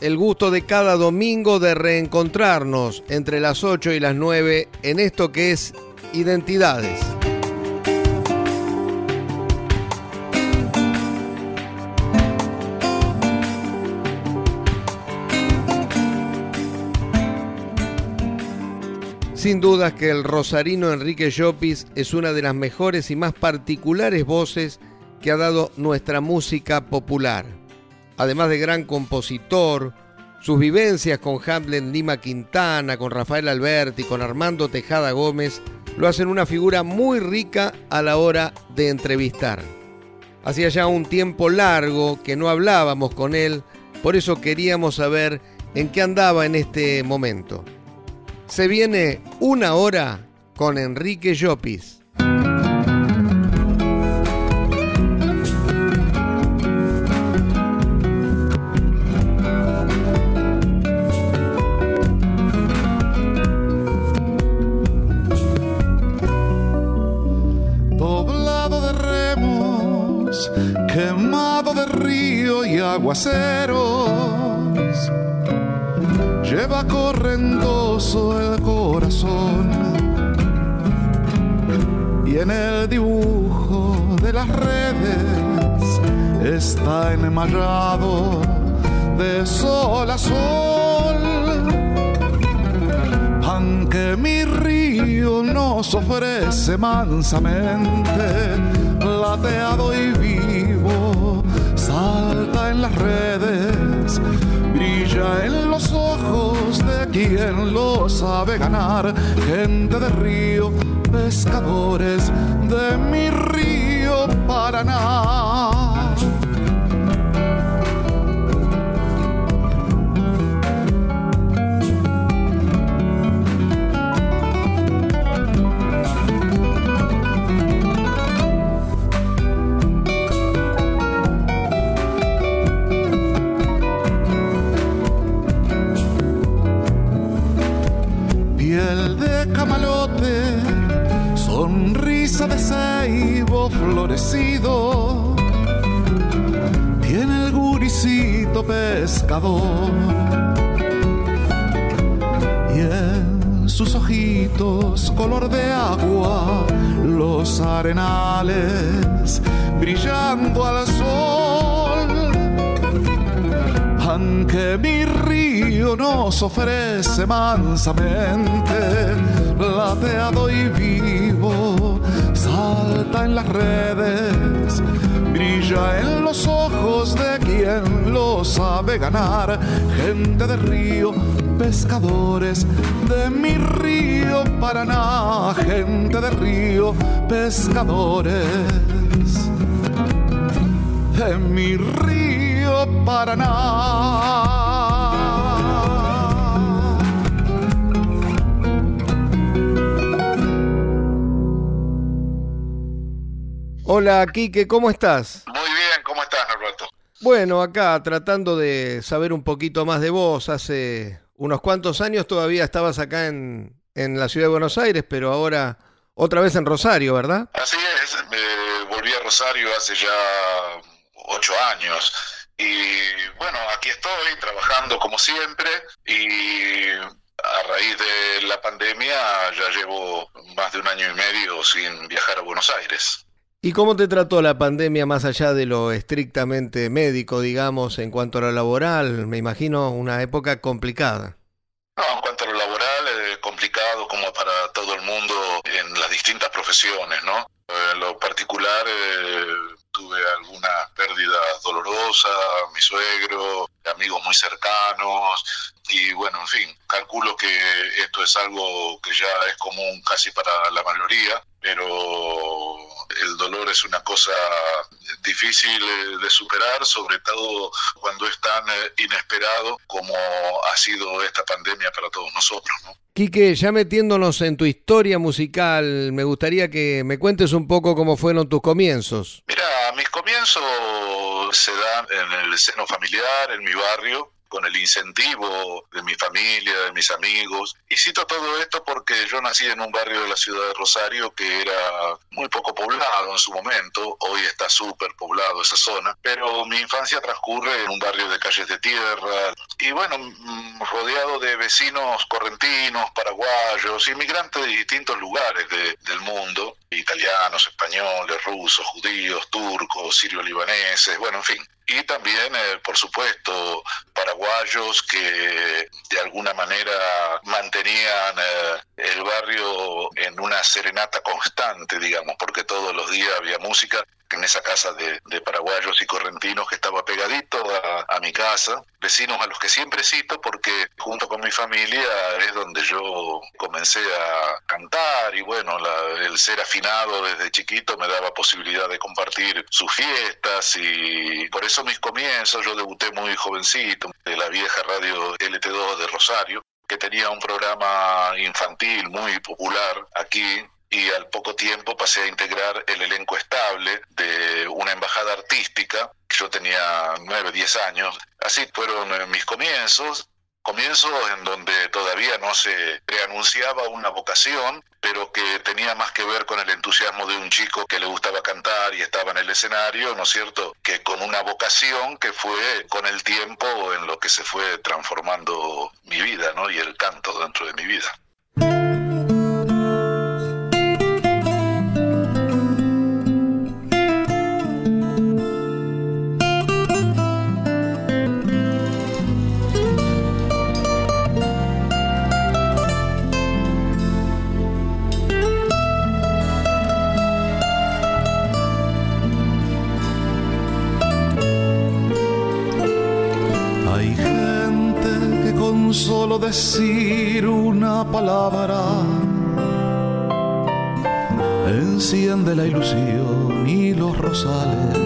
El gusto de cada domingo de reencontrarnos entre las 8 y las 9 en esto que es Identidades. Sin dudas que el rosarino Enrique Llopis es una de las mejores y más particulares voces que ha dado nuestra música popular además de gran compositor, sus vivencias con Hamlet Lima Quintana, con Rafael Alberti, con Armando Tejada Gómez, lo hacen una figura muy rica a la hora de entrevistar. Hacía ya un tiempo largo que no hablábamos con él, por eso queríamos saber en qué andaba en este momento. Se viene una hora con Enrique Llopis. Aguaceros, lleva correndoso el corazón y en el dibujo de las redes está enmarrado de sol a sol. Aunque mi río nos ofrece mansamente, plateado y vivo, en las redes, brilla en los ojos de quien lo sabe ganar, gente de río, pescadores de mi río Paraná. Florecido. Tiene el guricito pescador. Y en sus ojitos color de agua los arenales brillando al sol. Aunque mi río nos ofrece mansamente plateado y vivo salta en las redes, brilla en los ojos de quien lo sabe ganar, gente de río, pescadores de mi río Paraná, gente de río, pescadores de mi río Paraná. Hola, Quique, ¿cómo estás? Muy bien, ¿cómo estás, Alberto? Bueno, acá tratando de saber un poquito más de vos. Hace unos cuantos años todavía estabas acá en, la ciudad de Buenos Aires, pero ahora otra vez en Rosario, ¿verdad? Así es, me volví a Rosario hace ya ocho años. Y bueno, aquí estoy trabajando como siempre y a raíz de la pandemia ya llevo más de un año y medio sin viajar a Buenos Aires. ¿Y cómo te trató la pandemia más allá de lo estrictamente médico, digamos, en cuanto a lo laboral? Me imagino una época complicada. No, en cuanto a lo laboral, es complicado como para todo el mundo en las distintas profesiones, ¿no? En lo particular, eh, tuve algunas pérdidas dolorosas Dolorosa, mi suegro, amigos muy cercanos, y bueno, en fin, calculo que esto es algo que ya es común casi para la mayoría, pero el dolor es una cosa difícil eh, de superar, sobre todo cuando es tan eh, inesperado como ha sido esta pandemia para todos nosotros. ¿no? Quique, ya metiéndonos en tu historia musical, me gustaría que me cuentes un poco cómo fueron tus comienzos. Mira, mis comienzos se dan en el seno familiar, en mi barrio, con el incentivo de mi familia, de mis amigos. Y cito todo esto porque yo nací en un barrio de la ciudad de Rosario que era muy poco poblado en su momento, hoy está súper poblado esa zona, pero mi infancia transcurre en un barrio de calles de tierra. Y bueno, mm, rodeado de vecinos correntinos, paraguayos, inmigrantes de distintos lugares del mundo, italianos, españoles, rusos, judíos, turcos, sirio-libaneses, bueno, en fin y también, eh, por supuesto, paraguayos que de alguna manera mantenían eh, el barrio en una serenata constante, digamos, porque todos los días había música en esa casa de, paraguayos y correntinos que estaba pegadito a, mi casa, vecinos a los que siempre cito porque junto con mi familia es donde yo comencé a cantar y bueno, el ser afinado desde chiquito me daba posibilidad de compartir sus fiestas y por eso mis comienzos, yo debuté muy jovencito de la vieja radio LT2 de Rosario que tenía un programa infantil muy popular aquí y al poco tiempo pasé a integrar el elenco estable de una embajada artística. Yo tenía nueve, diez años. Así fueron eh, mis comienzos, comienzos en donde todavía no se preanunciaba una vocación, pero que tenía más que ver con el entusiasmo de un chico que le gustaba cantar y estaba en el escenario, ¿no es cierto?, que con una vocación que fue con el tiempo en lo que se fue transformando mi vida, ¿no?, y el canto dentro de mi vida. Decir una palabra enciende la ilusión y los rosales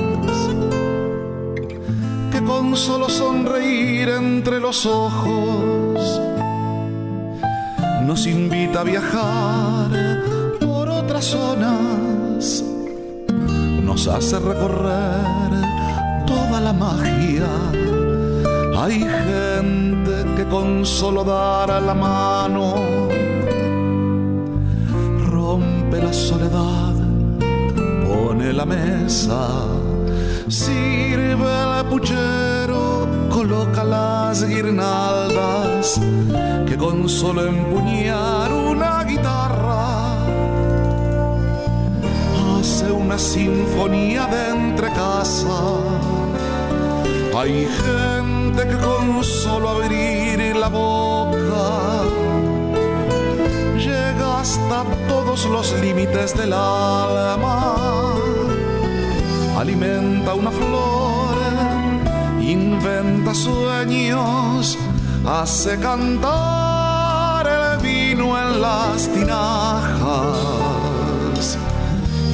que con solo sonreír entre los ojos nos invita a viajar por otras zonas, nos hace recorrer toda la magia. Hay gente que con solo dar a la mano rompe la soledad, pone la mesa, sirve el puchero, coloca las guirnaldas que con solo empuñar una guitarra hace una sinfonía de entre casa. Hay que con solo abrir la boca llega hasta todos los límites del alma, alimenta una flor, inventa sueños, hace cantar el vino en las tinajas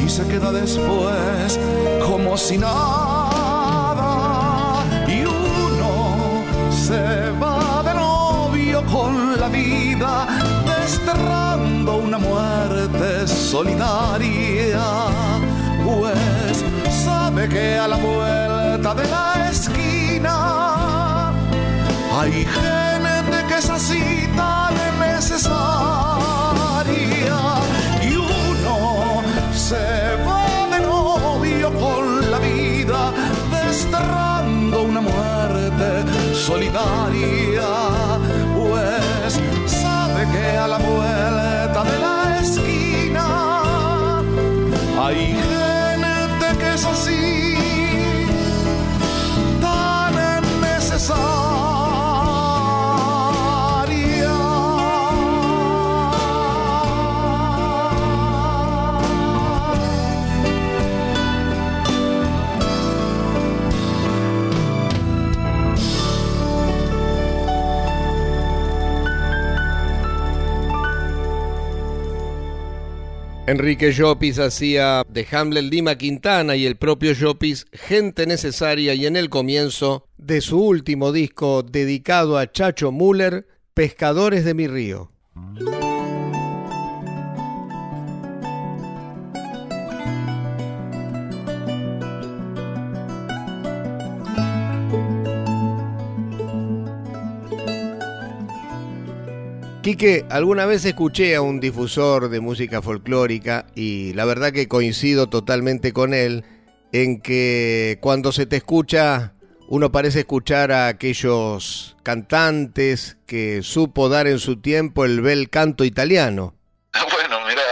y se queda después como si nada solidaria. Pues sabe que a la vuelta de la esquina hay gente que es así Enrique Llopis hacía de Hamlet Lima Quintana y el propio Llopis gente necesaria y en el comienzo de su último disco dedicado a Chacho Müller, Pescadores de mi río. Quique, alguna vez escuché a un difusor de música folclórica y la verdad que coincido totalmente con él en que cuando se te escucha uno parece escuchar a aquellos cantantes que supo dar en su tiempo el bel canto italiano. Bueno, mira,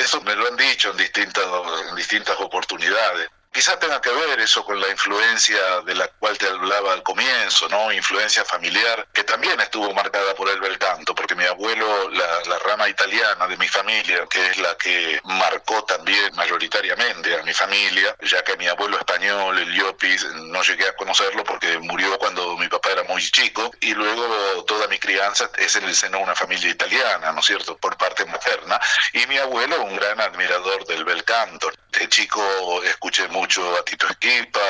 eso me lo han dicho en distintas, distintas oportunidades. Quizás tenga que ver eso con la influencia de la cual te hablaba al comienzo, ¿no? Influencia familiar, que también estuvo marcada por el bel canto, porque mi abuelo, la, rama italiana de mi familia, que es la que marcó también mayoritariamente a mi familia, ya que mi abuelo español, el Llopis, no llegué a conocerlo porque murió cuando mi papá era muy chico, y luego toda mi crianza es en el seno de una familia italiana, ¿no es cierto?, por parte materna, y mi abuelo un gran admirador del bel canto. De chico escuché mucho a Tito Esquipa,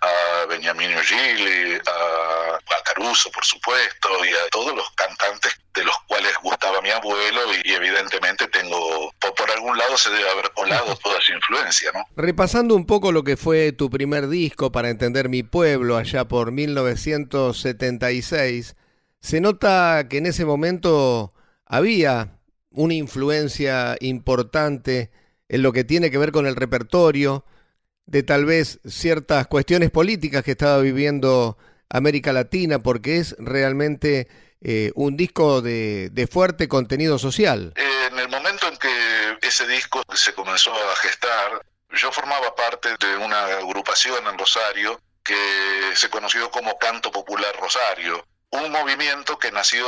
a Beniamino Gili, a, Caruso, por supuesto, y a todos los cantantes de los cuales gustaba mi abuelo y, evidentemente tengo, por, algún lado se debe haber colado toda esa influencia, ¿no? Repasando un poco lo que fue tu primer disco para entender mi pueblo allá por 1976, se nota que en ese momento había una influencia importante en lo que tiene que ver con el repertorio, de tal vez ciertas cuestiones políticas que estaba viviendo América Latina, porque es realmente eh, un disco de, fuerte contenido social. en el momento en que ese disco se comenzó a gestar, yo formaba parte de una agrupación en Rosario que se conoció como Canto Popular Rosario un movimiento que nació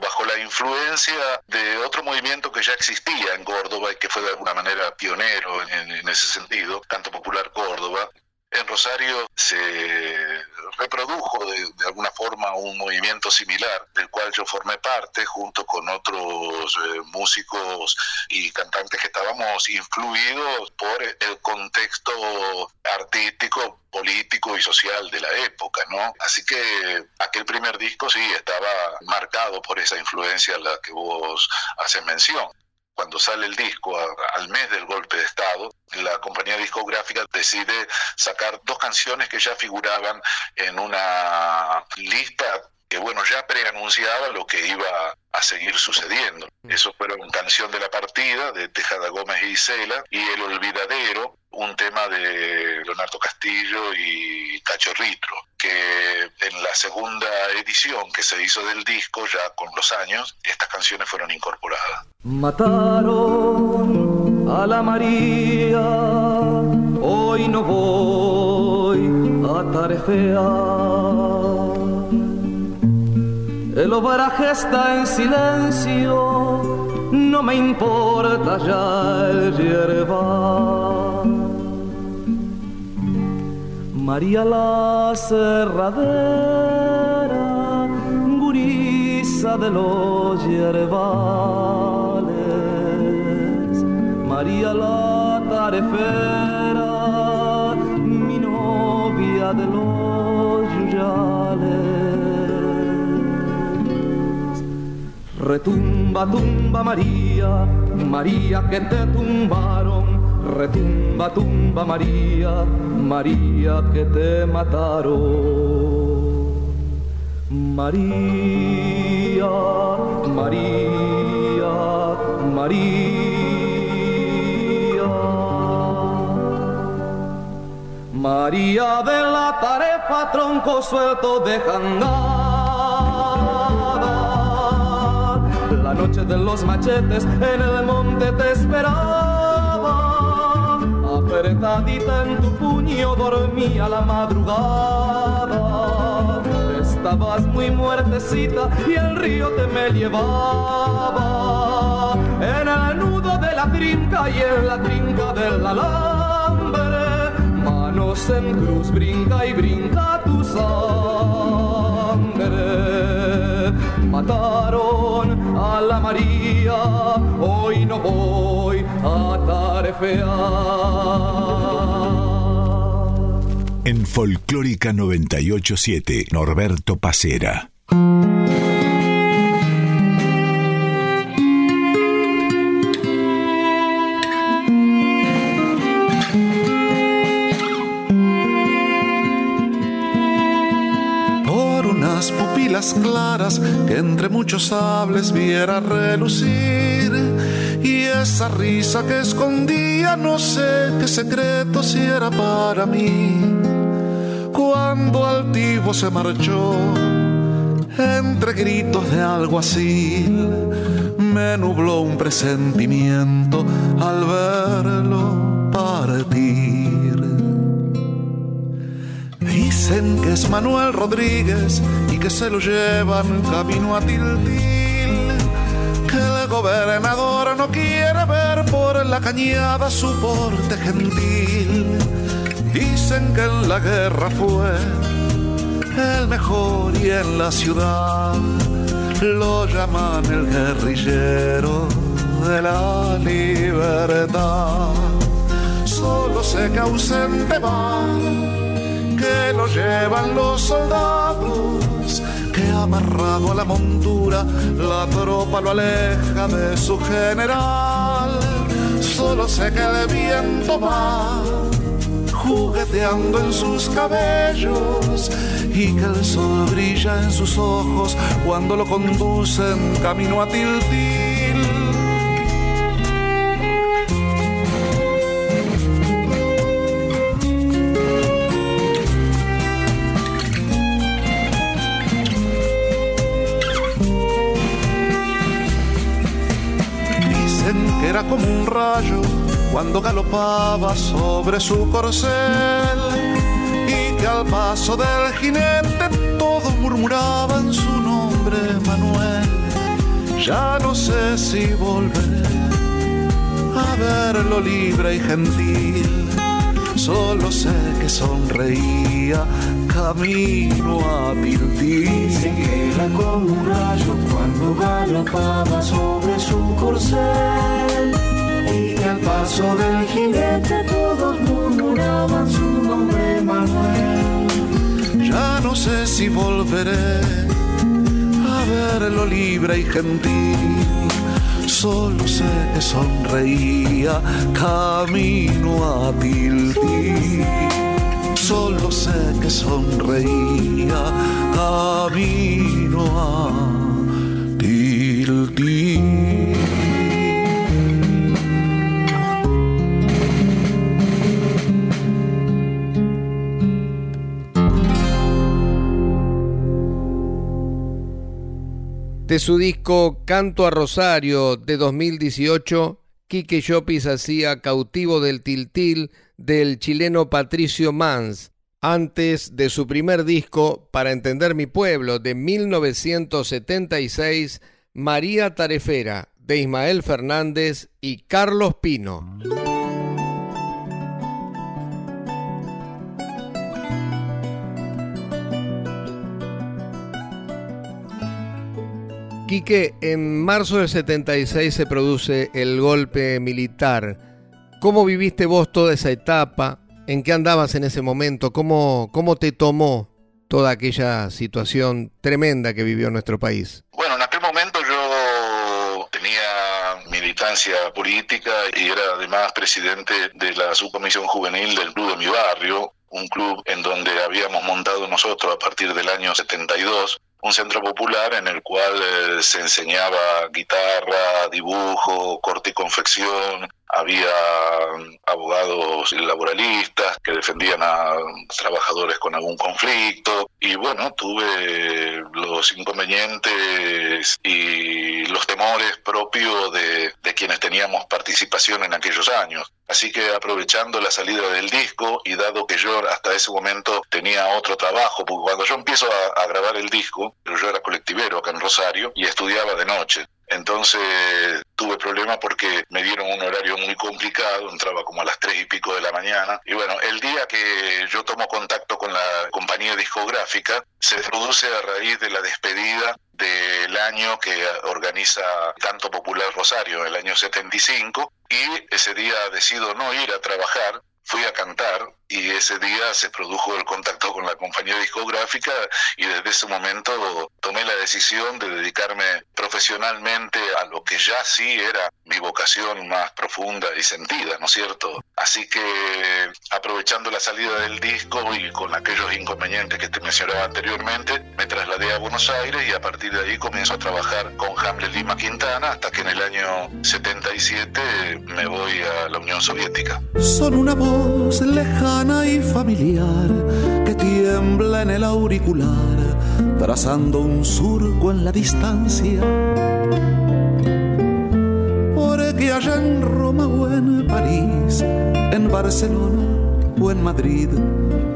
bajo la influencia de otro movimiento que ya existía en Córdoba y que fue de alguna manera pionero en, ese sentido, Canto Popular Córdoba, en Rosario se reprodujo de, alguna forma un movimiento similar del cual yo formé parte junto con otros eh, músicos y cantantes que estábamos influidos por el contexto artístico, político y social de la época, ¿no? Así que aquel primer disco sí estaba marcado por esa influencia a la que vos haces mención cuando sale el disco al mes del golpe de Estado, la compañía discográfica decide sacar dos canciones que ya figuraban en una lista que bueno, ya preanunciaba lo que iba a seguir sucediendo. Mm. Eso fueron Canción de la Partida de Tejada Gómez y Isela y El Olvidadero, un tema de Leonardo Castillo y Cacho Ritro, que en la segunda edición que se hizo del disco, ya con los años, estas canciones fueron incorporadas. Mataron a la María, hoy no voy a tarefear el obraje está en silencio, no me importa ya el hierba. María la cerradera, gurisa de los yerbales. María la tarefera, mi novia de los yuyales. Retumba, tumba María, María que te tumbaron. Retumba, tumba María, María que te mataron. María, María, María. María de la tarefa, tronco suelto de noche de los machetes en el monte te esperaba. Apretadita en tu puño dormía la madrugada. Estabas muy muertecita y el río te me llevaba. En el nudo de la trinca y en la trinca del alambre. Manos en cruz, brinca y brinca tu sangre mataron a la María, hoy no voy a tarefear. En Folclórica 987, Norberto Pacera. Claras que entre muchos sables viera relucir. Y esa risa que escondía no sé qué secreto si era para mí. Cuando altivo se marchó, entre gritos de alguacil, me nubló un presentimiento al verlo partir. Dicen que es Manuel Rodríguez y que se lo llevan camino a Tiltil. Que el gobernador no quiere ver por la cañada su porte gentil. Dicen que en la guerra fue el mejor y en la ciudad lo llaman el guerrillero de la libertad. Solo sé que ausente va lo llevan los soldados, que amarrado a la montura la tropa lo aleja de su general. Solo sé que el viento va jugueteando en sus cabellos y que el sol brilla en sus ojos cuando lo conducen camino a Tiltil como un rayo cuando galopaba sobre su corcel y que al paso del jinete todos murmuraban su nombre Manuel. Ya no sé si volveré a verlo libre y gentil, solo sé que sonreía camino a Tiltil. Que era como un rayo cuando galopaba sobre su corcel al paso del jinete todos murmuraban su nombre Manuel. Ya no sé si volveré a verlo libre y gentil. Solo sé que sonreía camino a Tiltil solo sé que sonreía camino a Tilti. De su disco Canto a Rosario de 2018, Quique Llopis hacía Cautivo del Tiltil del chileno Patricio Mans, antes de su primer disco Para entender mi pueblo de 1976, María Tarefera de Ismael Fernández y Carlos Pino. Quique, en marzo del 76 se produce el golpe militar ¿Cómo viviste vos toda esa etapa? ¿En qué andabas en ese momento? ¿Cómo, cómo te tomó toda aquella situación tremenda que vivió nuestro país? Bueno, en aquel momento yo tenía militancia política y era además presidente de la subcomisión juvenil del club de mi barrio, un club en donde habíamos montado nosotros a partir del año 72 un centro popular en el cual eh, se enseñaba guitarra, dibujo, corte y confección, había mm, abogados laboralistas que defendían a trabajadores con algún conflicto y bueno, tuve los inconvenientes y los temores propios de quienes teníamos participación en aquellos años. Así que aprovechando la salida del disco y dado que yo hasta ese momento tenía otro trabajo, porque cuando yo empiezo a, grabar el disco, yo era colectivero acá en Rosario y estudiaba de noche. Entonces tuve problemas porque me dieron un horario muy complicado, entraba como a las tres y pico de la mañana. Y bueno, el día que yo tomo contacto con la compañía discográfica, se produce a raíz de la despedida del año que organiza Canto Popular Rosario, el año 75, y ese día decido no ir a trabajar, fui a cantar y ese día se produjo el contacto con la compañía discográfica y desde ese momento tomé la decisión de dedicarme profesionalmente a lo que ya sí era mi vocación más profunda y sentida, ¿no es cierto? Así que aprovechando la salida del disco y con aquellos inconvenientes que te mencionaba anteriormente, me trasladé a Buenos Aires y a partir de ahí comienzo a trabajar con Hamlet Lima Quintana hasta que en el año 77 me voy a la Unión Soviética. Son una voz lejana y familiar que tiembla en el auricular, trazando un surco en la distancia. Porque allá en Roma o en París, en Barcelona o en Madrid,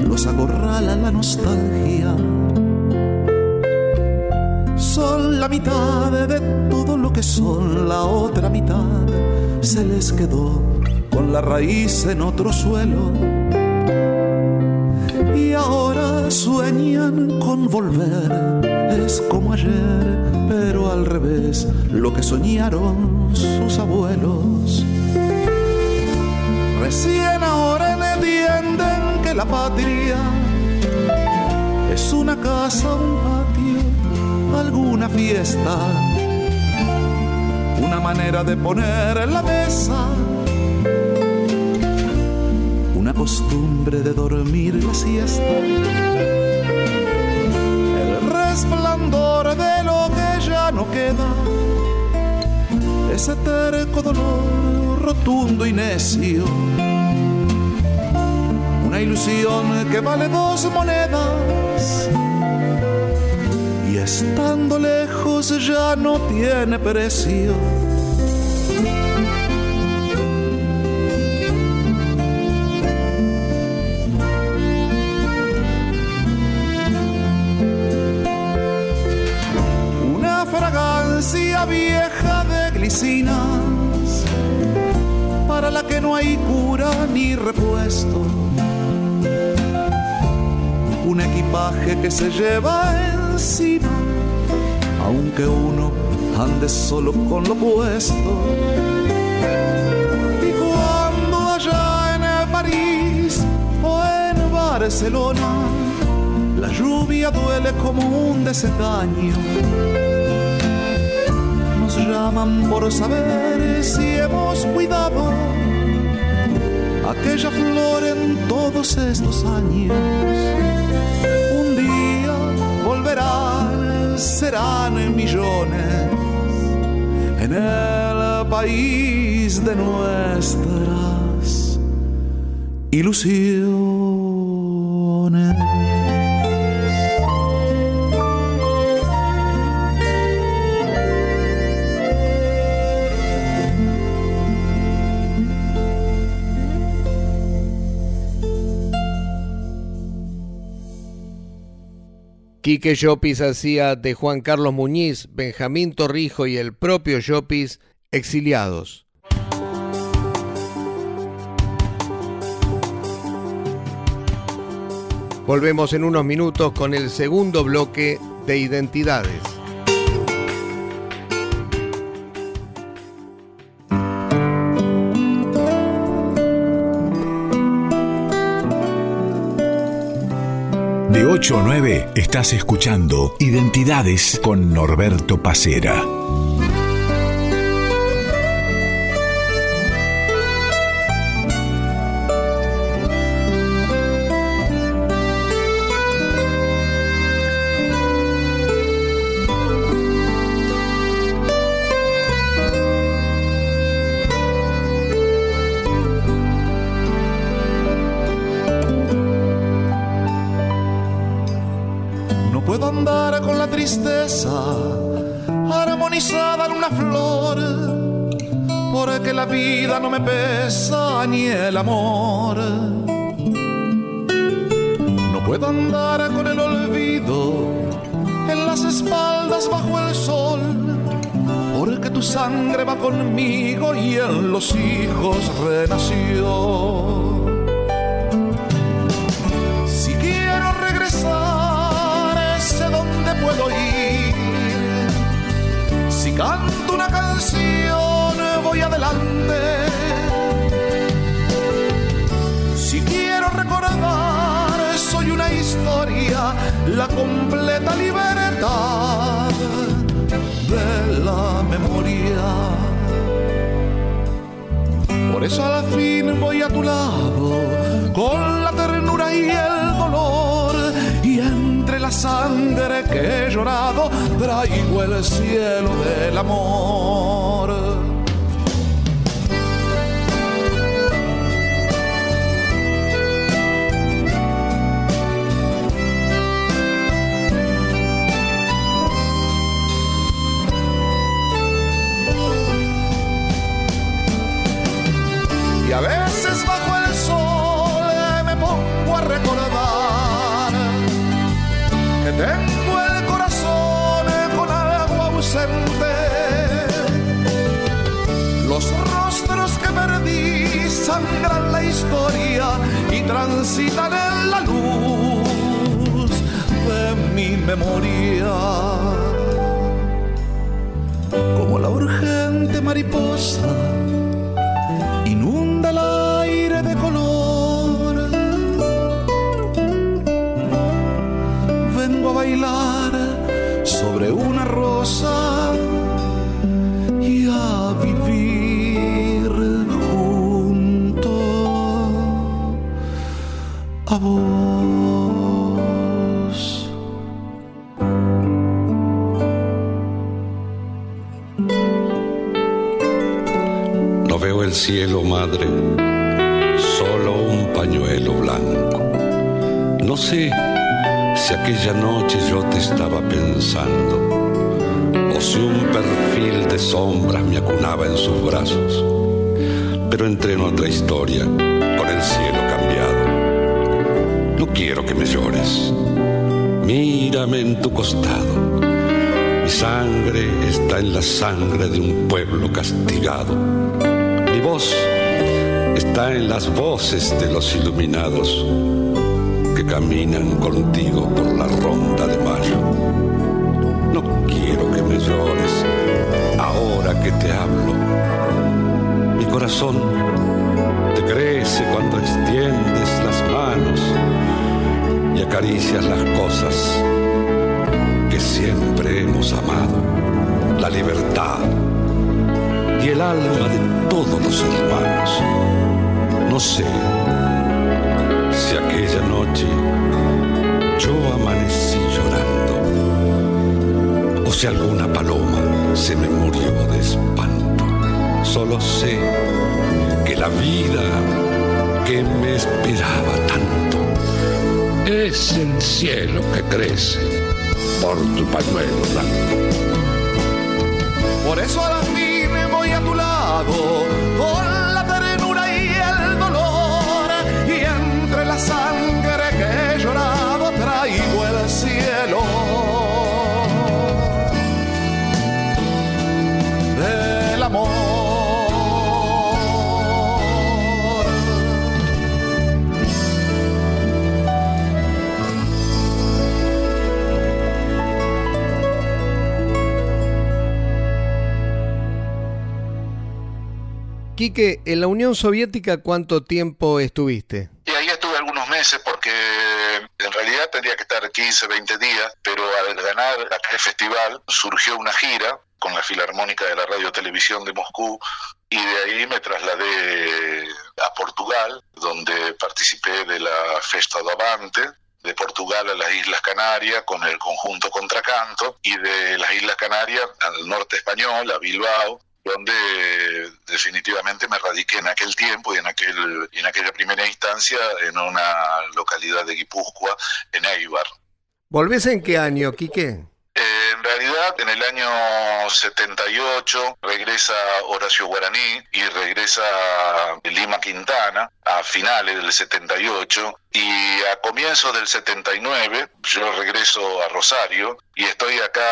los acorrala la nostalgia. Son la mitad de todo lo que son, la otra mitad se les quedó con la raíz en otro suelo y ahora sueñan con volver. Es como ayer, pero al revés, lo que soñaron sus abuelos. Recién ahora entienden que la patria es una casa, un patio, alguna fiesta, una manera de poner la mesa costumbre de dormir la siesta. El resplandor de lo que ya no queda, ese terco dolor rotundo y necio. Una ilusión que vale dos monedas y estando lejos ya no tiene precio para la que no hay cura ni repuesto. Un equipaje que se lleva encima, aunque uno ande solo con lo puesto. Y cuando allá en París o en Barcelona, la lluvia duele como un desengaño llaman por saber si hemos cuidado aquella flor en todos estos años. Un día volverán, serán millones en el país de nuestras ilusiones. Quique Llopis hacía de Juan Carlos Muñiz, Benjamín Torrijo y el propio Llopis exiliados. Volvemos en unos minutos con el segundo bloque de identidades. De 8 a 9 estás escuchando Identidades con Norberto Pacera. Renació. Si quiero regresar, sé dónde puedo ir acción voy adelante. Si quiero recordar, soy una historia, la completa libertad de la memoria. Por eso al fin voy a tu lado, con la ternura y el dolor, y entre la sangre que he llorado, traigo el cielo del amor. Sangran la historia y transitan en la luz de mi memoria. Como la urgente mariposa inunda el aire de color. Vengo a bailar sobre una rosa a vos. No veo el cielo, madre, solo un pañuelo blanco. No sé si aquella noche yo te estaba pensando, o si un perfil de sombras me acunaba en sus brazos. Pero entré en otra historia, con el cielo. No quiero que me llores. Mírame en tu costado. Mi sangre está en la sangre de un pueblo castigado. Mi voz está en las voces de los iluminados que caminan contigo por la ronda de mayo. No quiero que me llores ahora que te hablo. Mi corazón te crece cuando extiendes las manos acaricias las cosas que siempre hemos amado. La libertad y el alma de todos los hermanos. No sé si aquella noche yo amanecí llorando o si alguna paloma se me murió de espanto. Solo sé que la vida que me esperaba tanto es el cielo que crece por tu pañuelo blanco. Por eso a la fin voy a tu lado, Quique, en la Unión Soviética, ¿cuánto tiempo estuviste? Y ahí estuve algunos meses porque en realidad tendría que estar 15, 20 días, pero al ganar aquel festival surgió una gira con la Filarmónica de la Radio Televisión de Moscú y de ahí me trasladé a Portugal, donde participé de la Festa do Avante, de Portugal a las Islas Canarias con el conjunto Contracanto y de las Islas Canarias al norte español, a Bilbao, donde definitivamente me radiqué en aquel tiempo y en aquel y en aquella primera instancia en una localidad de Guipúzcoa, en Eibar. ¿Volvés en qué año, Quique? Eh, en realidad, en el año 78 regresa Horacio Guaraní y regresa Lima Quintana a finales del 78 y a comienzos del 79 yo regreso a Rosario y estoy acá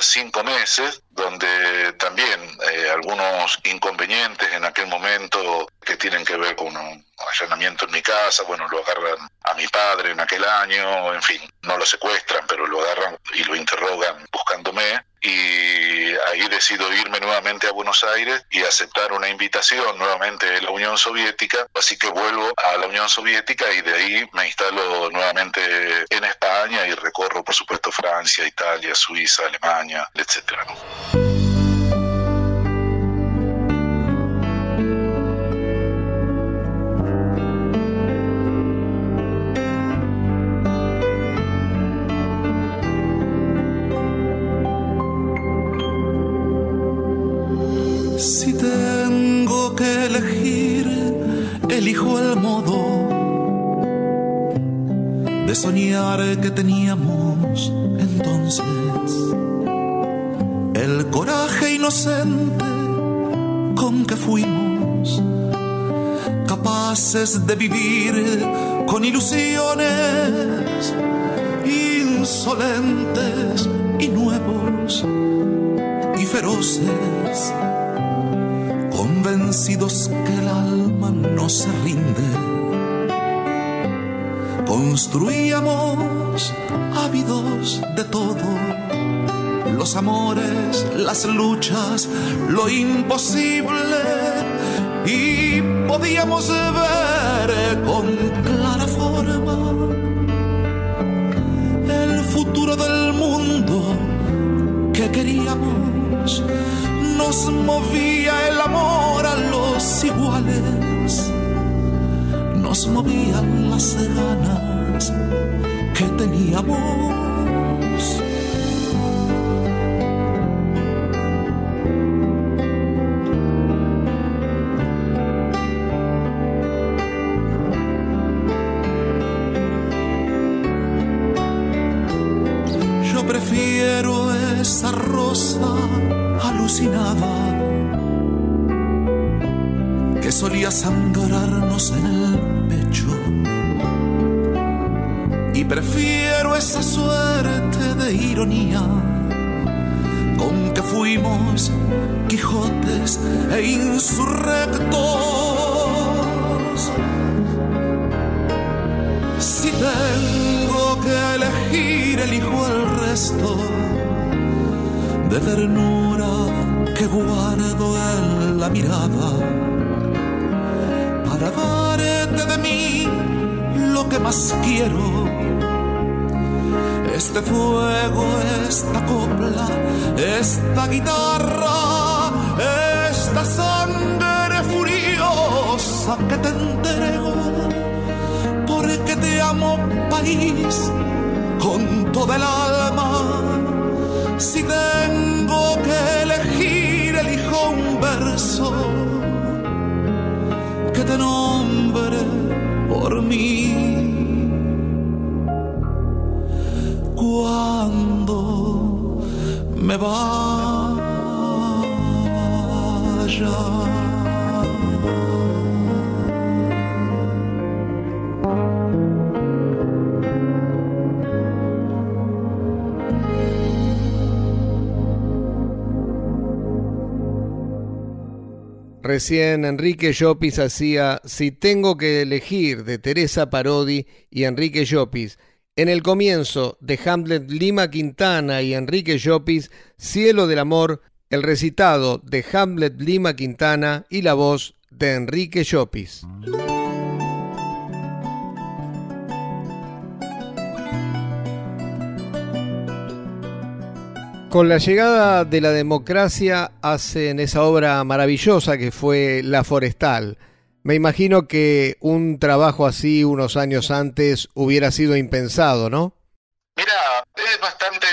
cinco meses donde también eh, algunos inconvenientes en aquel momento que tienen que ver con un allanamiento en mi casa, bueno, lo agarran a mi padre en aquel año, en fin, no lo secuestran, pero lo agarran y lo interrogan buscándome y ahí decido irme nuevamente a Buenos Aires y aceptar una invitación nuevamente de la Unión Soviética, así que vuelvo a la Unión Soviética y de ahí me instalo nuevamente en España y recorro por supuesto Francia, Italia, Suiza, Alemania, etcétera. Que teníamos entonces. El coraje inocente con que fuimos capaces de vivir con ilusiones insolentes y nuevos y feroces convencidos que el alma no se rinde. Construíamos ávidos de todo, los amores, las luchas, lo imposible, y podíamos ver con clara forma el futuro del mundo que queríamos. Nos movía el amor a los iguales, nos movían las ganas que teníamos. Yo prefiero esa rosa alucinada que solía sangrarnos en el pecho. Y prefiero esa suerte de ironía con que fuimos Quijotes e insurrectos. Si tengo que elegir, elijo el resto de ternura que guardo en la mirada para darte de mí lo que más quiero. Este fuego, esta copla, esta guitarra, esta sangre furiosa que te entrego, porque te amo país con toda el alma si tengo que elegir, elijo un verso que te nombre por mí. Recién Enrique Llopis hacía Si tengo que elegir de Teresa Parodi y Enrique Llopis. En el comienzo de Hamlet Lima Quintana y Enrique Llopis, Cielo del Amor, el recitado de Hamlet Lima Quintana y la voz de Enrique Llopis. Con la llegada de la democracia hacen esa obra maravillosa que fue La Forestal. Me imagino que un trabajo así unos años antes hubiera sido impensado, ¿no? Mira, es bastante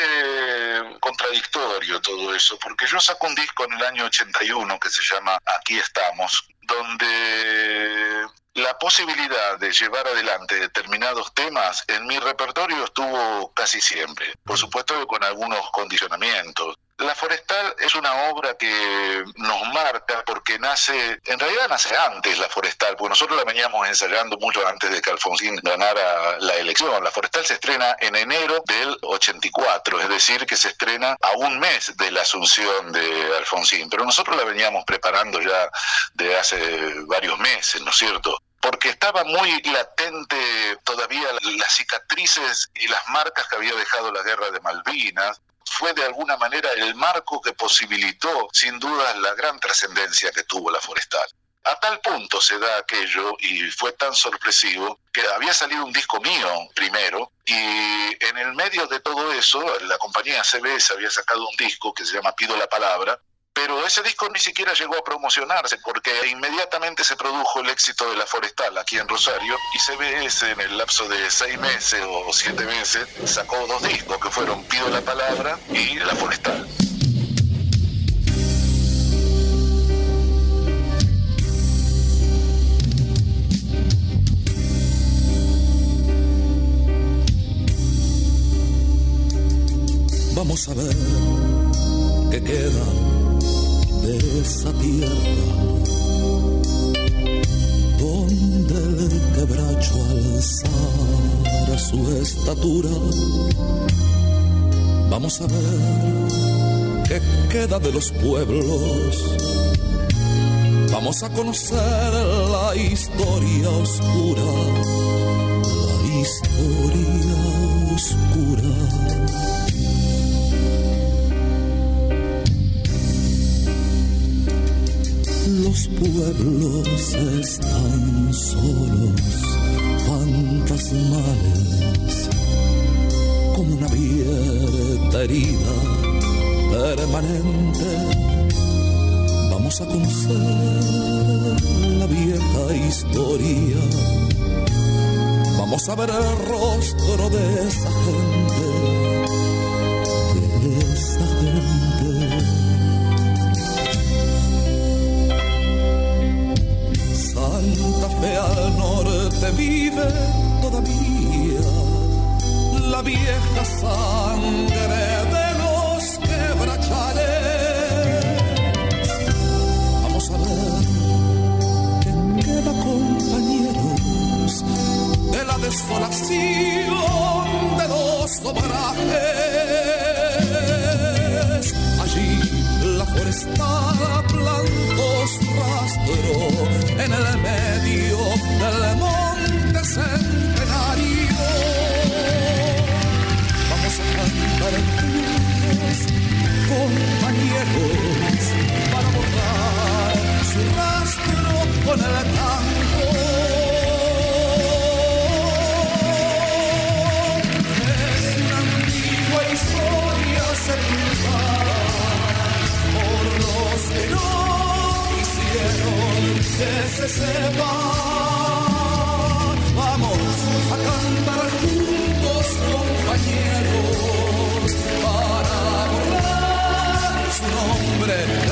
contradictorio todo eso, porque yo saco un disco en el año 81 que se llama Aquí estamos, donde la posibilidad de llevar adelante determinados temas en mi repertorio estuvo casi siempre, por supuesto con algunos condicionamientos. La Forestal es una obra que nos marca porque nace, en realidad nace antes la Forestal, porque nosotros la veníamos ensayando mucho antes de que Alfonsín ganara la elección. La Forestal se estrena en enero del 84, es decir, que se estrena a un mes de la asunción de Alfonsín, pero nosotros la veníamos preparando ya de hace varios meses, ¿no es cierto? porque estaba muy latente todavía las cicatrices y las marcas que había dejado la guerra de Malvinas, fue de alguna manera el marco que posibilitó sin duda la gran trascendencia que tuvo la forestal. A tal punto se da aquello y fue tan sorpresivo que había salido un disco mío primero y en el medio de todo eso la compañía CBS había sacado un disco que se llama Pido la Palabra pero ese disco ni siquiera llegó a promocionarse porque inmediatamente se produjo el éxito de La Forestal aquí en Rosario y CBS en el lapso de seis meses o siete meses sacó dos discos que fueron Pido la Palabra y La Forestal. Vamos a ver esa tierra donde el quebracho alzara su estatura. Vamos a ver qué queda de los pueblos. Vamos a conocer la historia oscura, la historia los pueblos están solos, fantasmales, como una abierta herida permanente. Vamos a conocer la vieja historia. Vamos a ver el rostro de esa gente, Al norte vive todavía la vieja sangre de los quebrachales. Vamos a ver qué queda, compañeros, de la desolación de los obrajes. Allí la forestal plantó rastro en el con el canto. Es una antigua historia sepultada por los que no quisieron que se sepa. Vamos a cantar juntos, compañeros, para borrar su nombre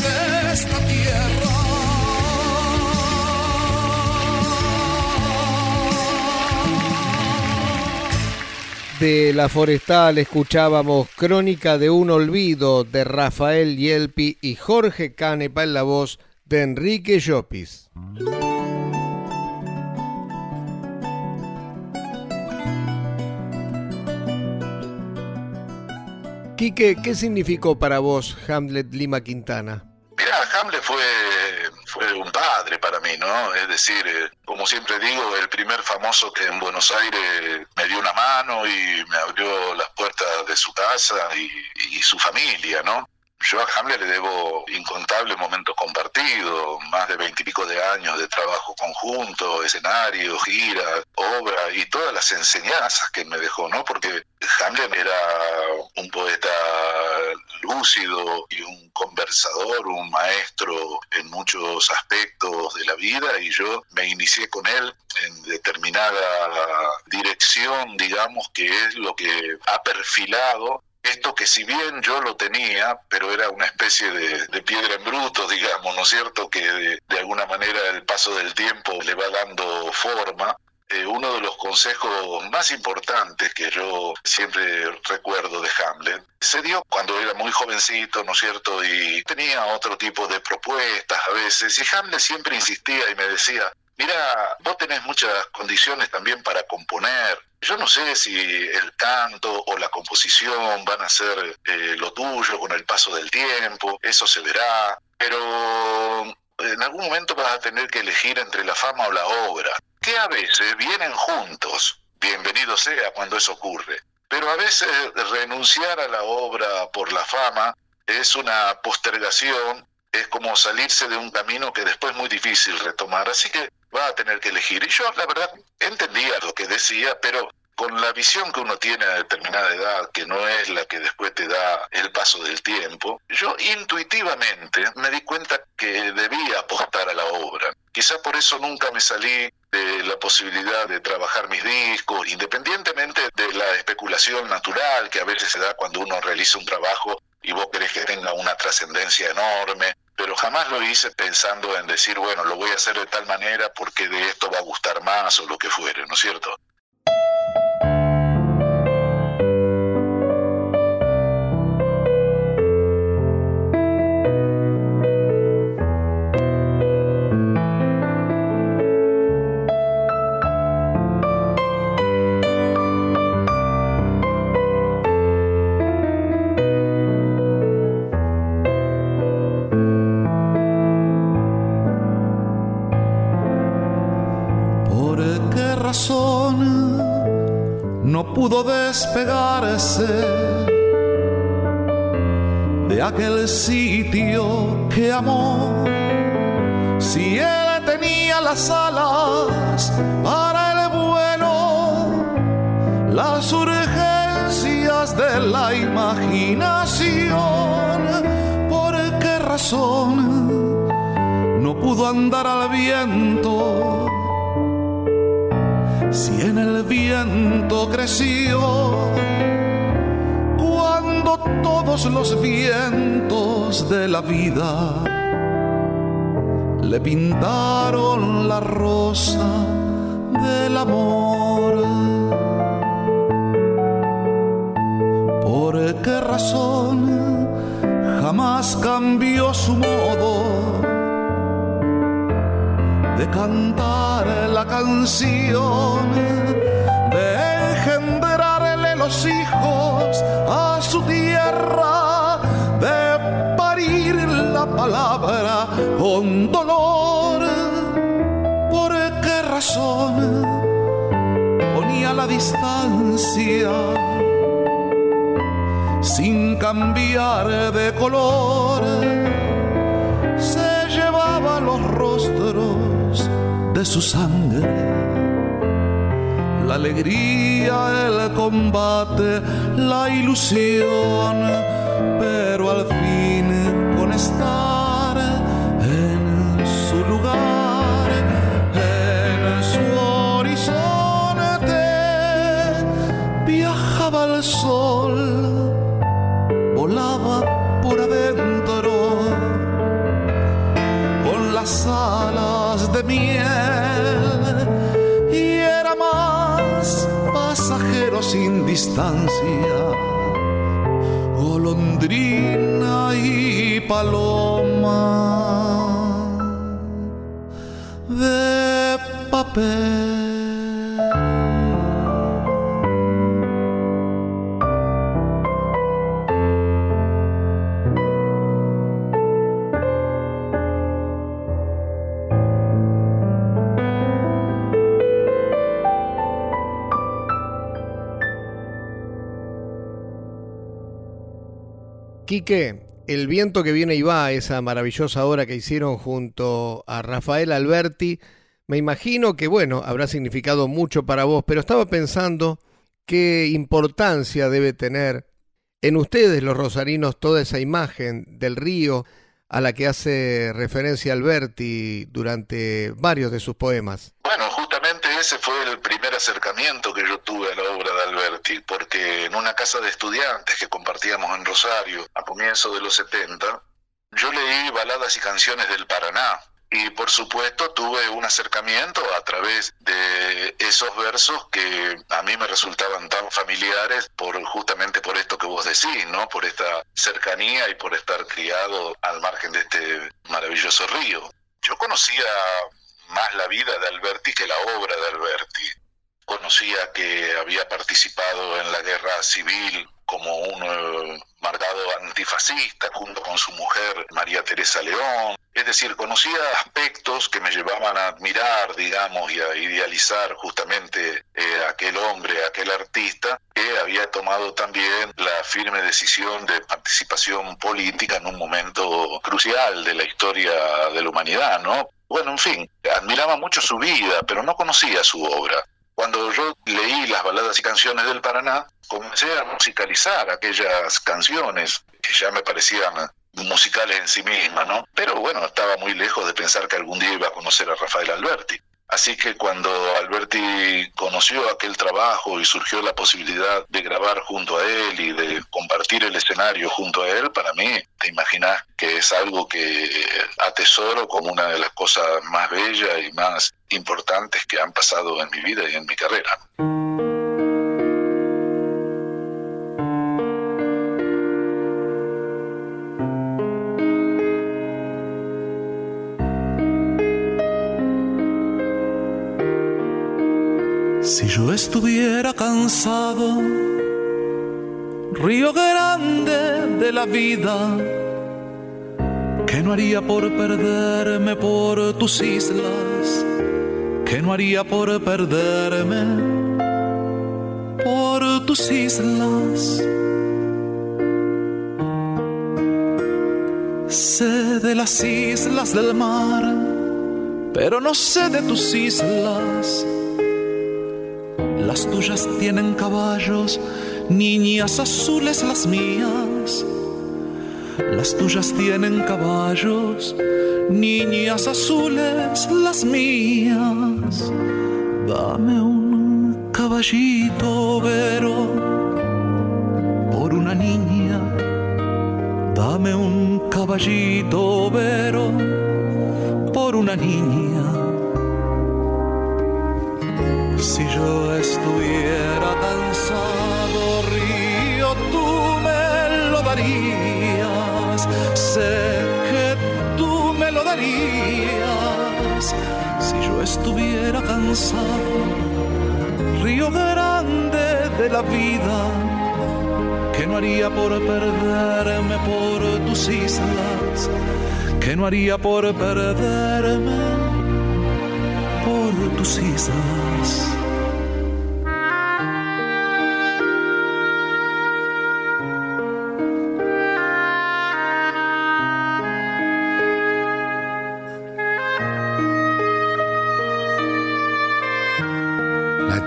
de esta tierra. De La Forestal escuchábamos Crónica de un Olvido de Rafael Yelpi y Jorge Canepa en la voz de Enrique Llopis. Quique, ¿qué significó para vos Hamlet Lima Quintana? Mirá, Hamlet fue, un padre para mí, ¿no? Es decir, eh, como siempre digo, el primer famoso que en Buenos Aires me dio una mano y me abrió las puertas de su casa y su familia, ¿no? Yo a Hamlet le debo incontables momentos compartidos, más de veintipico de años de trabajo conjunto, escenarios, giras, obras y todas las enseñanzas que me dejó, ¿no? Porque Hamlet era un poeta lúcido y un conversador, un maestro en muchos aspectos de la vida y yo me inicié con él en determinada dirección, digamos, que es lo que ha perfilado esto que si bien yo lo tenía, pero era una especie de, piedra en bruto, digamos, ¿no es cierto? Que de, alguna manera el paso del tiempo le va dando forma. Eh, uno de los consejos más importantes que yo siempre recuerdo de Hamlet se dio cuando era muy jovencito, ¿no es cierto? Y tenía otro tipo de propuestas a veces. Y Hamlet siempre insistía y me decía, mira, vos tenés muchas condiciones también para componer. Yo no sé si el canto o la composición van a ser eh, lo tuyo con el paso del tiempo, eso se verá, pero en algún momento vas a tener que elegir entre la fama o la obra que a veces vienen juntos, bienvenido sea cuando eso ocurre, pero a veces renunciar a la obra por la fama es una postergación, es como salirse de un camino que después es muy difícil retomar, así que va a tener que elegir. Y yo la verdad entendía lo que decía, pero con la visión que uno tiene a determinada edad, que no es la que después te da el paso del tiempo, yo intuitivamente me di cuenta que debía apostar a la obra. Quizá por eso nunca me salí de la posibilidad de trabajar mis discos, independientemente de la especulación natural que a veces se da cuando uno realiza un trabajo y vos querés que tenga una trascendencia enorme, pero jamás lo hice pensando en decir, bueno, lo voy a hacer de tal manera porque de esto va a gustar más o lo que fuere, ¿no es cierto? Los vientos de la vida le pintaron la rosa del amor. ¿Por qué razón jamás cambió su modo? de cantar la canción, de engendrarle los hijos con dolor. ¿Por qué razón ponía la distancia? sin cambiar de color, se llevaba los rostros de su sangre. La alegría, el combate, la ilusión, pero al fin con estar sol, volaba por adentro con las alas de miel sin distancia, golondrina y paloma de papel. Quique, El viento que viene y va, esa maravillosa obra que hicieron junto a Rafael Alberti, me imagino que, bueno, habrá significado mucho para vos, pero estaba pensando qué importancia debe tener en ustedes, los rosarinos, toda esa imagen del río a la que hace referencia Alberti durante varios de sus poemas. Bueno, ese fue el primer acercamiento que yo tuve a la obra de Alberti, porque en una casa de estudiantes que compartíamos en Rosario a comienzos de los 70, yo leí baladas y canciones del Paraná, y por supuesto tuve un acercamiento a través de esos versos que a mí me resultaban tan familiares por justamente por esto que vos decís, ¿no? Por esta cercanía y por estar criado al margen de este maravilloso río. Yo conocía más la vida de Alberti que la obra de Alberti. Conocía que había participado en la guerra civil como un eh, marcado antifascista junto con su mujer María Teresa León. Es decir, conocía aspectos que me llevaban a admirar, digamos, y a idealizar justamente eh, aquel hombre, aquel artista, que había tomado también la firme decisión de participación política en un momento crucial de la historia de la humanidad, ¿no? Bueno, en fin, admiraba mucho su vida, pero no conocía su obra. Cuando yo leí las baladas y canciones del Paraná, comencé a musicalizar aquellas canciones que ya me parecían musicales en sí mismas, ¿no? Pero bueno, estaba muy lejos de pensar que algún día iba a conocer a Rafael Alberti. Así que cuando Alberti conoció aquel trabajo y surgió la posibilidad de grabar junto a él y de compartir el escenario junto a él, para mí, te imaginas que es algo que atesoro como una de las cosas más bellas y más importantes que han pasado en mi vida y en mi carrera. Estuviera cansado, río grande de la vida, ¿qué no haría por perderme por tus islas? ¿Qué no haría por perderme por tus islas? Sé de las islas del mar, pero no sé de tus islas las tuyas tienen caballos, niñas azules las mías. Las tuyas tienen caballos, niñas azules las mías. Dame un caballito, Vero, por una niña. Dame un caballito, Vero, por una niña si yo estuviera cansado, río, tú me lo darías. Sé que tú me lo darías. Si yo estuviera cansado, río grande de la vida, que no haría por perderme por tus islas, que no haría por perderme por tus islas.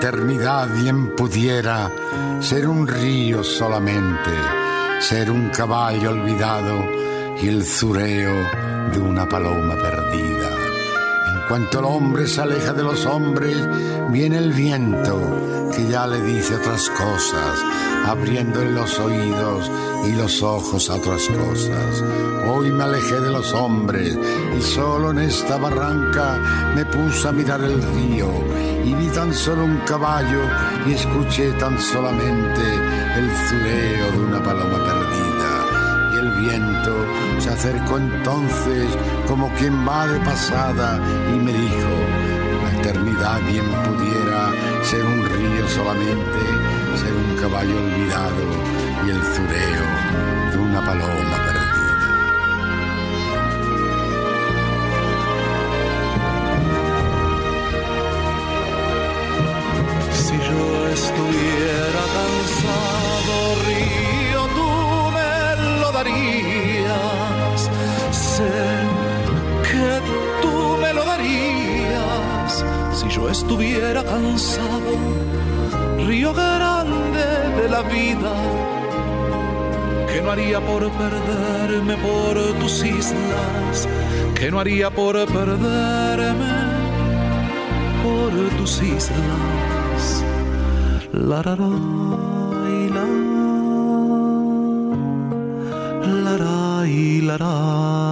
Eternidad bien pudiera ser un río solamente, ser un caballo olvidado y el zureo de una paloma perdida. En cuanto el hombre se aleja de los hombres, viene el viento que ya le dice otras cosas, abriéndole los oídos y los ojos a otras cosas. Hoy me alejé de los hombres y solo en esta barranca me puse a mirar el río y vi tan solo un caballo y escuché tan solamente el zureo de una paloma perdida. Y el viento se acercó entonces como quien va de pasada y me dijo, la eternidad bien pudiera ser un río solamente, ser un caballo olvidado y el zureo de una paloma perdida. Estuviera cansado, río, tú me lo darías. Sé que tú me lo darías. Si yo estuviera cansado, río grande de la vida, que no haría por perderme por tus islas, que no haría por perderme por tus islas. La, la, la, la, la, la, la,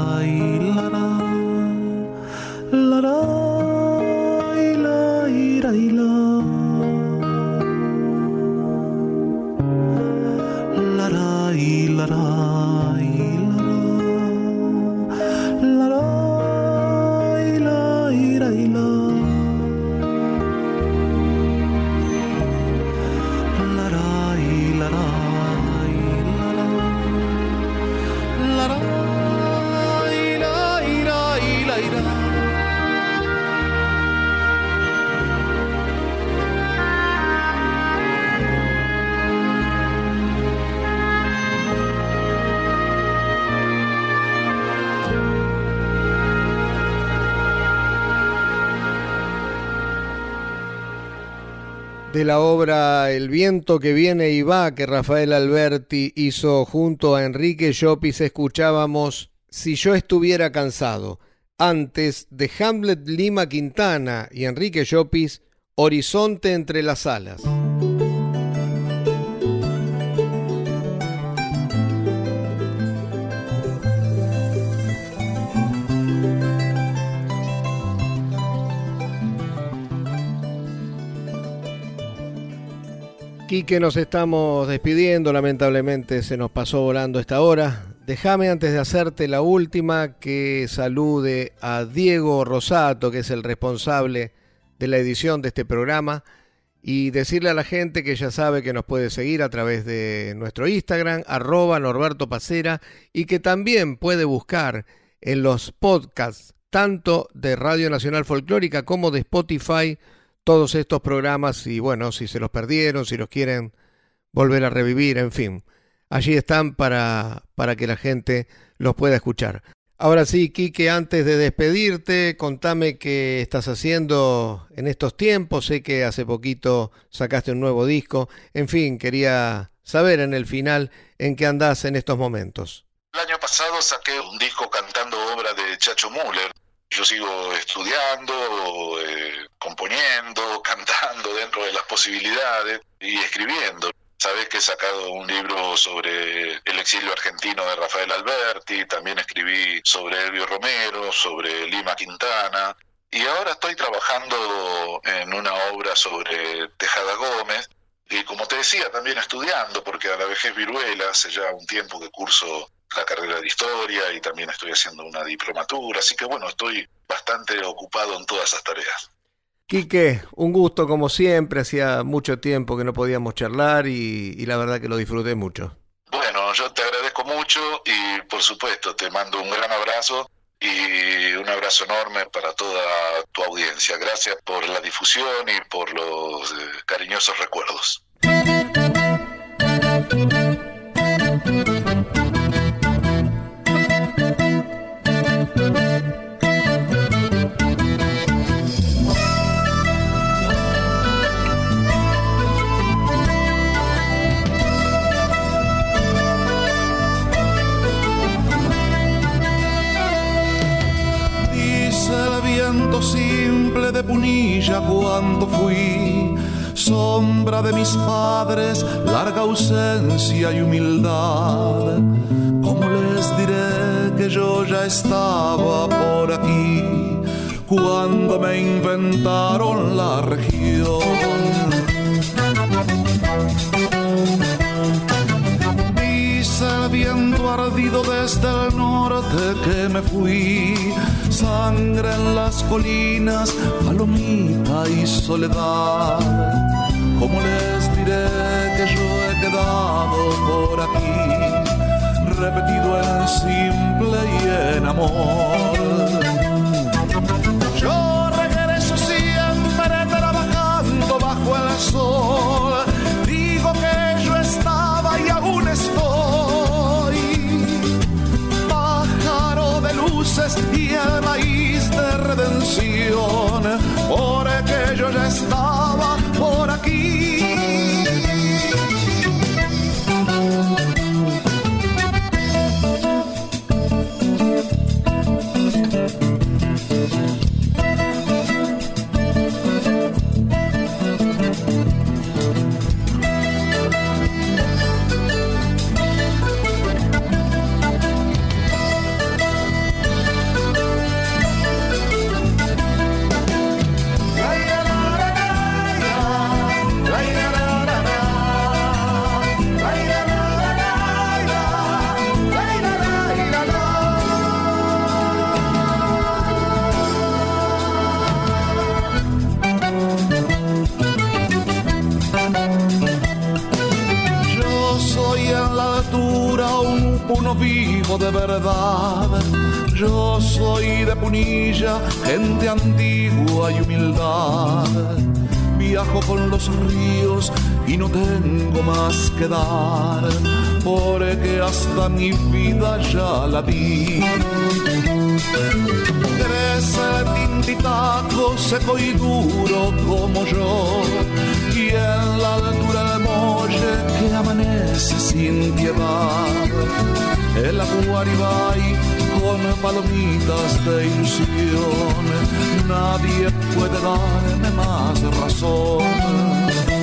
de la obra El viento que viene y va que Rafael Alberti hizo junto a Enrique Llopis escuchábamos Si yo estuviera cansado. Antes de Hamlet Lima Quintana y Enrique Llopis Horizonte entre las alas. Que nos estamos despidiendo, lamentablemente se nos pasó volando esta hora. Déjame antes de hacerte la última que salude a Diego Rosato, que es el responsable de la edición de este programa, y decirle a la gente que ya sabe que nos puede seguir a través de nuestro Instagram, arroba Norberto Pacera, y que también puede buscar en los podcasts, tanto de Radio Nacional Folclórica como de Spotify, todos estos programas y bueno, si se los perdieron, si los quieren volver a revivir, en fin, allí están para, para que la gente los pueda escuchar. Ahora sí, Quique, antes de despedirte, contame qué estás haciendo en estos tiempos. Sé que hace poquito sacaste un nuevo disco. En fin, quería saber en el final en qué andás en estos momentos. El año pasado saqué un disco cantando obra de Chacho Müller. Yo sigo estudiando, eh, componiendo, cantando dentro de las posibilidades y escribiendo. Sabes que he sacado un libro sobre el exilio argentino de Rafael Alberti, también escribí sobre Elvio Romero, sobre Lima Quintana, y ahora estoy trabajando en una obra sobre Tejada Gómez, y como te decía, también estudiando, porque a la vejez viruela, hace ya un tiempo que curso la carrera de historia y también estoy haciendo una diplomatura, así que bueno, estoy bastante ocupado en todas esas tareas. Quique, un gusto como siempre, hacía mucho tiempo que no podíamos charlar y, la verdad que lo disfruté mucho. Bueno, yo te agradezco mucho y por supuesto te mando un gran abrazo y un abrazo enorme para toda tu audiencia. Gracias por la difusión y por los eh, cariñosos recuerdos. Larga ausencia y humildad. ¿Cómo les diré que yo ya estaba por aquí cuando me inventaron la región? Viento ardido desde el norte que me fui sangre en las colinas, palomita y soledad. ¿Cómo les diré quedado por aquí, repetido en simple y en amor? Yo regreso siempre trabajando bajo el sol. Digo que yo estaba y aún estoy. Pájaro de luces y el porque yo ya estaba Yo soy de Punilla, gente antigua y humildad. Viajo con los ríos y no tengo más que dar, porque hasta mi vida ya la di. Crece tintitaco seco y duro como yo, y en la altura del molle que amanece sin piedad, el acuaribay con palomitas de ilusión, nadie puede darme más razón